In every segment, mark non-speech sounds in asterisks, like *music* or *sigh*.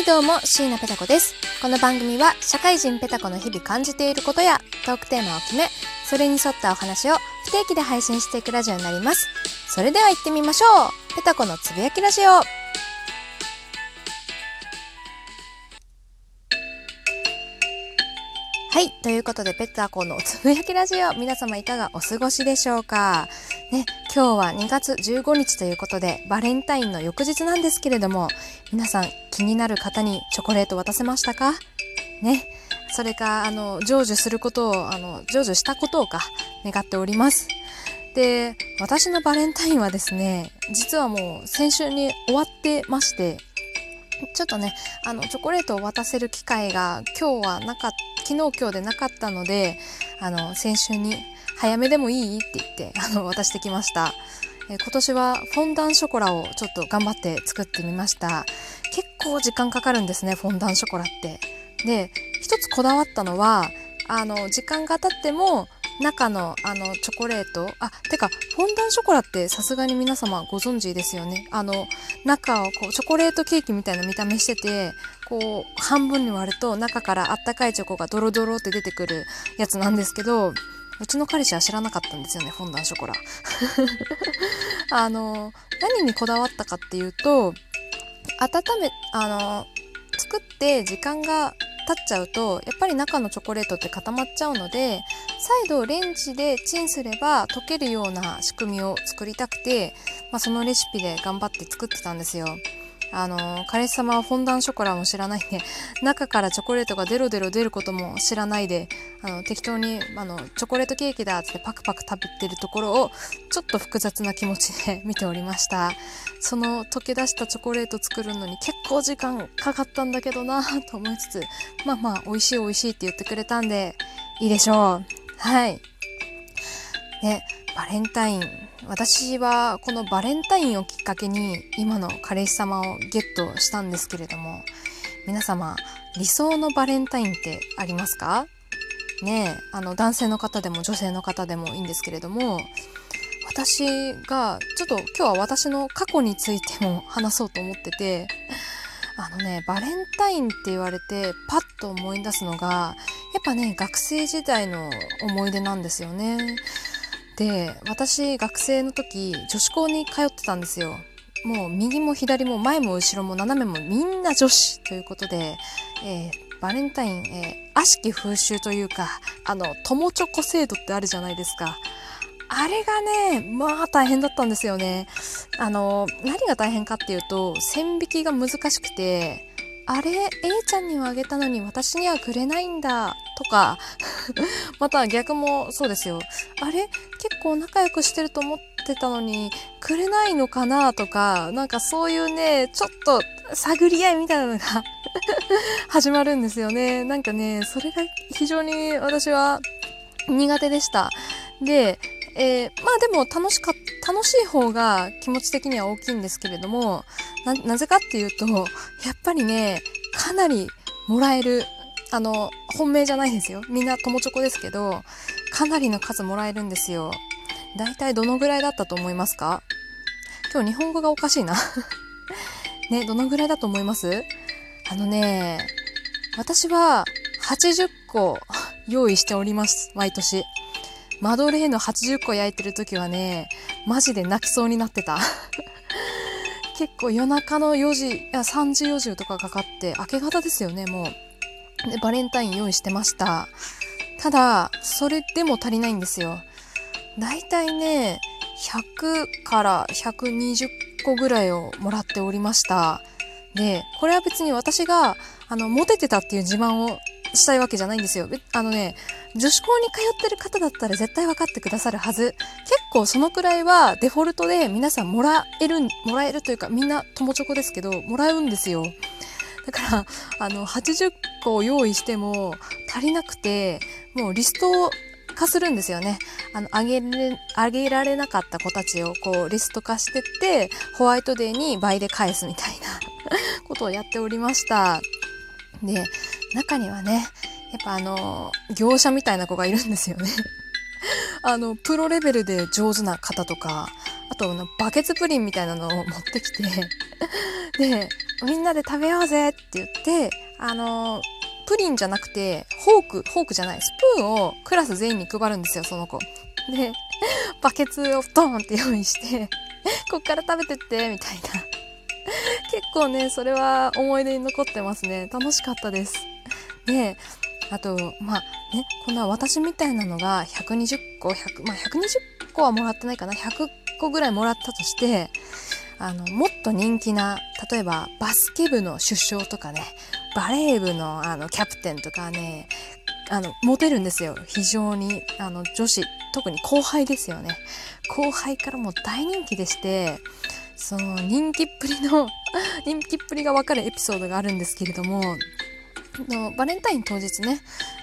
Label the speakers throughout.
Speaker 1: はいどうも、椎名ペタ子です。この番組は社会人ペタ子の日々感じていることやトークテーマを決め、それに沿ったお話を不定期で配信していくラジオになります。それでは行ってみましょう。ペタ子のつぶやきラジオ。はい。ということで、ペタコのつぶやきラジオ、皆様いかがお過ごしでしょうか？ね、今日は2月15日ということで、バレンタインの翌日なんですけれども、皆さん気になる方にチョコレート渡せましたか？ね。それか、あの、成就することを、あの、成就したことをか、願っております。で、私のバレンタインはですね、実はもう先週に終わってまして、ちょっとね、あの、チョコレートを渡せる機会が今日はなか昨日今日でなかったので、あの、先週に早めでもいい？って言って、*laughs* あの、渡してきました。え今年はフォンダンショコラをちょっと頑張って作ってみました。結構時間かかるんですね、フォンダンショコラって。で、一つこだわったのは、あの、時間が経っても、中のあのチョコレートあてかフォンダンショコラってさすがに皆様ご存知ですよねあの中をこうチョコレートケーキみたいな見た目しててこう半分に割ると中からあったかいチョコがドロドロって出てくるやつなんですけどうちの彼氏は知らなかったんですよねフォンダンショコラ *laughs* あの何にこだわったかっていうと温めあの作って時間が経っちゃうとやっぱり中のチョコレートって固まっちゃうので再度レンジでチンすれば溶けるような仕組みを作りたくて、まあ、そのレシピで頑張って作ってたんですよ。あの彼氏様はフォンダンショコラも知らないんで中からチョコレートがデロデロ出ることも知らないであの適当にあのチョコレートケーキだってパクパク食べてるところをちょっと複雑な気持ちで *laughs* 見ておりました。その溶け出したチョコレート作るのに結構時間かかったんだけどなと思いつつまあまあ美味しい美味しいって言ってくれたんでいいでしょう。はい。ねバレンタイン私はこのバレンタインをきっかけに今の彼氏様をゲットしたんですけれども皆様理想のバレンタインってありますか？ねえあの男性の方でも女性の方でもいいんですけれども私がちょっと今日は私の過去についても話そうと思っててあのねバレンタインって言われてパッと思い出すのがやっぱね学生時代の思い出なんですよね。で私学生の時女子校に通ってたんですよ。もう右も左も前も後ろも斜めもみんな女子ということで、えーバレンタイン、えー悪しき風習というかあの友チョコ制度ってあるじゃないですか。あれがねまあ大変だったんですよね。あの何が大変かっていうと線引きが難しくてあれ A ちゃんにはあげたのに私にはくれないんだ。とか。*laughs* また逆もそうですよ。あれ？結構仲良くしてると思ってたのにくれないのかなとか。なんかそういうねちょっと探り合いみたいなのが *laughs* 始まるんですよね。なんかねそれが非常に私は苦手でした。で、えーまあでも楽しかった楽しい方が気持ち的には大きいんですけれどもななぜかっていうとやっぱりねかなりもらえるあの本命じゃないですよ。みんな友チョコですけどかなりの数もらえるんですよ。大体どのぐらいだったと思いますか？今日日本語がおかしいな。*laughs* ねどのぐらいだと思います？あのね私は80個用意しております毎年。マドレーヌ80個焼いてる時はねマジで泣きそうになってた。*laughs* 結構夜中の4時いや3時4時とかかかって明け方ですよねもう。でバレンタイン用意してました。ただそれでも足りないんですよ。だいたいね100から120個ぐらいをもらっておりました。でこれは別に私があのモテてたっていう自慢をしたいわけじゃないんですよ。あのね女子校に通ってる方だったら絶対分かってくださるはず。結構そのくらいはデフォルトで皆さんもらえるもらえるというかみんな友チョコですけどもらうんですよ。だからあの80個用意しても足りなくてもうリスト化するんですよね。あのあげれあげられなかった子たちをこうリスト化してってホワイトデーに倍で返すみたいな *laughs* ことをやっておりました。で中にはねやっぱあの業者みたいな子がいるんですよね。*laughs* あのプロレベルで上手な方とかあとバケツプリンみたいなのを持ってきて。でみんなで食べようぜって言ってあのプリンじゃなくてフォークフォークじゃないスプーンをクラス全員に配るんですよその子。で *laughs* バケツをドーンって用意して *laughs* こっから食べてってみたいな。結構ねそれは思い出に残ってますね。楽しかったです。であとまあねこんな私みたいなのが120個100まあ120個はもらってないかな。100個ぐらいもらったとしてあのもっと人気な例えばバスケ部の首相とかねバレー部のあのキャプテンとかねあのモテるんですよ。非常にあの女子特に後輩ですよね。後輩からも大人気でしてその人気っぷりの *laughs* 人気っぷりが分かるエピソードがあるんですけれどものバレンタイン当日ね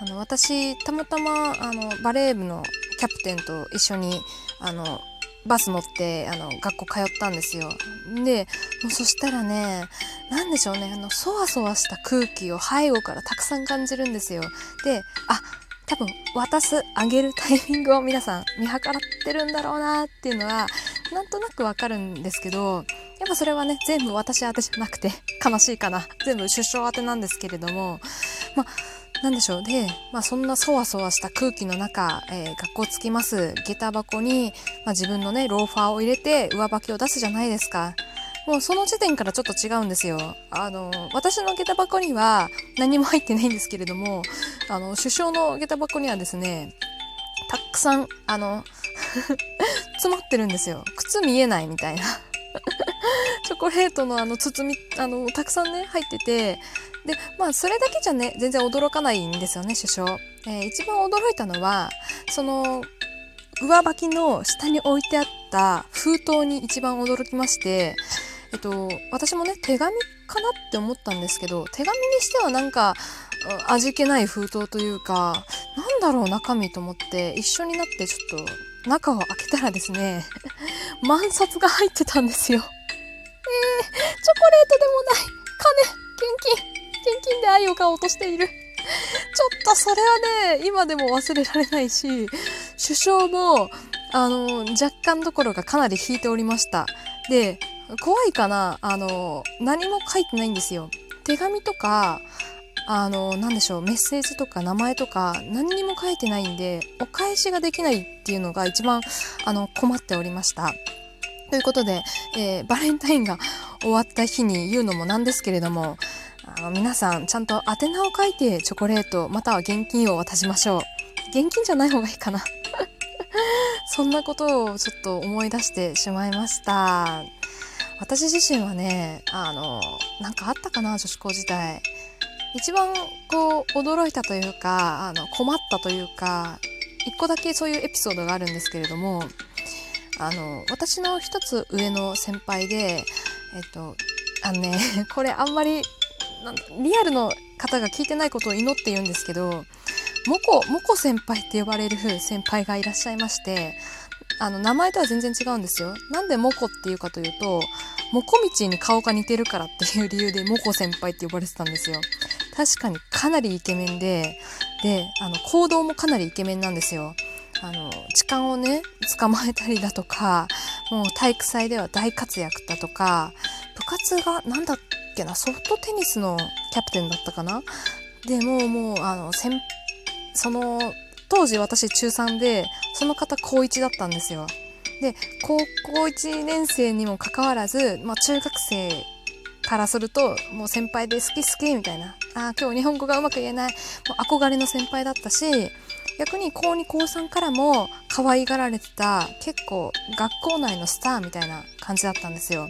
Speaker 1: あの私たまたまあのバレー部のキャプテンと一緒にあのバス乗ってあの学校通ったんですよ。でもうそしたらね何でしょうねあのそわそわした空気を背後からたくさん感じるんですよ。であ多分渡すあげるタイミングを *laughs* 皆さん見計らってるんだろうなっていうのはなんとなくわかるんですけどやっぱそれはね全部私宛てじゃなくて悲しいかな全部出生宛てなんですけれどもまあなんでしょうで、まあ、そんなそわそわした空気の中、えー、学校着きます下駄箱に、まあ、自分のねローファーを入れて上履きを出すじゃないですかもうその時点からちょっと違うんですよ。あの、私の下駄箱には何も入ってないんですけれども、あの、首相の下駄箱にはですね、たくさん、あの、*laughs* 詰まってるんですよ。靴見えないみたいな。*laughs* チョコレートのあの包み、あの、たくさんね、入ってて、で、まあ、それだけじゃね、全然驚かないんですよね、首相。えー、一番驚いたのは、その、上履きの下に置いてあった封筒に一番驚きまして、えっと、私もね、手紙かなって思ったんですけど、手紙にしてはなんか、味気ない封筒というか、なんだろう中身と思って一緒になってちょっと中を開けたらですね、*laughs* 万札が入ってたんですよ。えー、チョコレートでもない、金、現金、現金で愛を買おうとしている。*laughs* ちょっとそれはね、今でも忘れられないし、首相も、あの、若干どころかかなり引いておりました。で、怖いかなあの、何も書いてないんですよ。手紙とか、あの、なんでしょう、メッセージとか名前とか何にも書いてないんで、お返しができないっていうのが一番、あの、困っておりました。ということで、えー、バレンタインが終わった日に言うのもなんですけれども、あの皆さんちゃんと宛名を書いてチョコレートまたは現金を渡しましょう。現金じゃない方がいいかな。*laughs* そんなことをちょっと思い出してしまいました。私自身はねあのなんかあったかな女子高時代一番こう驚いたというかあの困ったというか一個だけそういうエピソードがあるんですけれどもあの私の一つ上の先輩でえっとあのね *laughs* これあんまりリアルの方が聞いてないことを祈って言うんですけどモコモコ先輩って呼ばれる先輩がいらっしゃいましてあの名前とは全然違うんですよ。なんでモコっていうかというとモコミチに顔が似てるからっていう理由でモコ先輩って呼ばれてたんですよ。確かにかなりイケメンでであの行動もかなりイケメンなんですよ。あの痴漢をね捕まえたりだとかもう体育祭では大活躍だとか部活が何だっけな？ソフトテニスのキャプテンだったかな？でももうあの先その当時私中3でその方高1だったんですよ。で高校1年生にもかかわらず、まあ、中学生からするともう先輩で好き好きみたいなあ今日日本語がうまく言えないもう憧れの先輩だったし逆に高2高3からも可愛がられてた結構学校内のスターみたいな感じだったんですよ。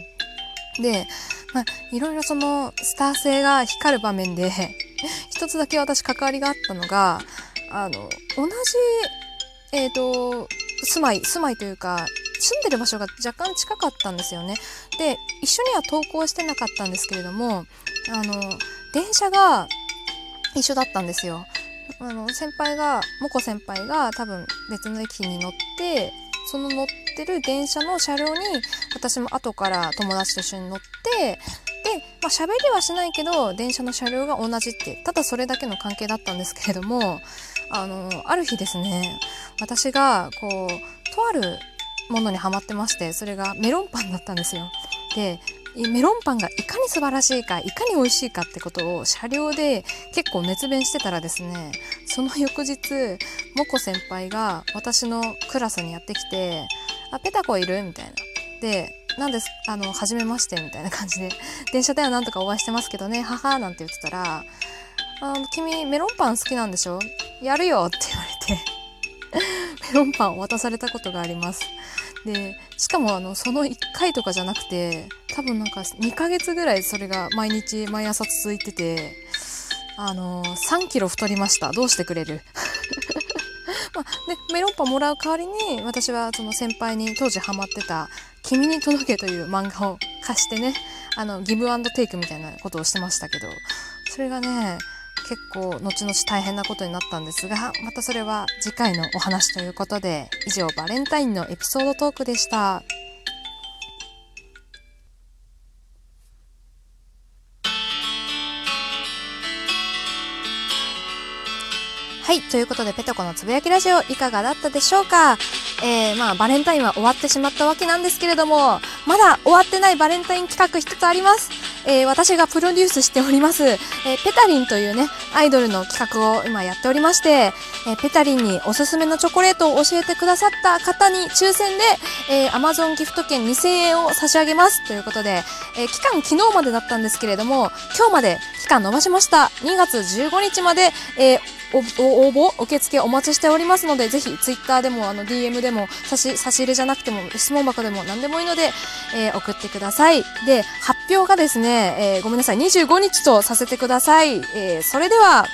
Speaker 1: で、まあ、いろいろそのスター性が光る場面で *laughs* 一つだけ私関わりがあったのがあの同じえっ、ー、と住まい住まいというか住んでる場所が若干近かったんですよね。で一緒には登校してなかったんですけれどもあの電車が一緒だったんですよ。あの先輩がモコ先輩が多分別の駅に乗ってその乗ってる電車の車両に私も後から友達と一緒に乗ってで、まあ、喋りはしないけど電車の車両が同じってただそれだけの関係だったんですけれどもあのある日ですね私がこうとあるものにハマってましてそれがメロンパンだったんですよ。でメロンパンがいかに素晴らしいかいかに美味しいかってことを車両で結構熱弁してたらですねその翌日モコ先輩が私のクラスにやってきて「あペタコいる?」みたいな。でなんですあの初めましてみたいな感じで *laughs* 電車ではなんとかお会いしてますけどね母なんて言ってたら「あの君メロンパン好きなんでしょ？やるよ」って言われて *laughs* メロンパンを渡されたことがあります。でしかもあのその1回とかじゃなくて多分なんか2ヶ月ぐらいそれが毎日毎朝続いててあの3キロ太りましたどうしてくれる？まあ、でメロンパンもらう代わりに私はその先輩に当時ハマってた「君に届け」という漫画を貸してねあのギブアンドテイクみたいなことをしてましたけどそれがね結構後々大変なことになったんですがまたそれは次回のお話ということで以上バレンタインのエピソードトークでした。はい。ということで、ペトコのつぶやきラジオいかがだったでしょうか？えー、まあ、バレンタインは終わってしまったわけなんですけれども、まだ終わってないバレンタイン企画一つあります。えー、私がプロデュースしております、えー、ペタリンというね、アイドルの企画を今やっておりまして、え、ペタリンにおすすめのチョコレートを教えてくださった方に抽選で、えー、Amazon ギフト券2000円を差し上げますということで、え、期間昨日までだったんですけれども、今日まで期間延ばしました。2月15日まで、えお、応募受付お待ちしておりますので、ぜひツイッターでもあの DM でも差し差し入れじゃなくても質問箱でも何でもいいので、えー、送ってください。で、発表がですね、えー、ごめんなさい、25日とさせてください。えー、それでは、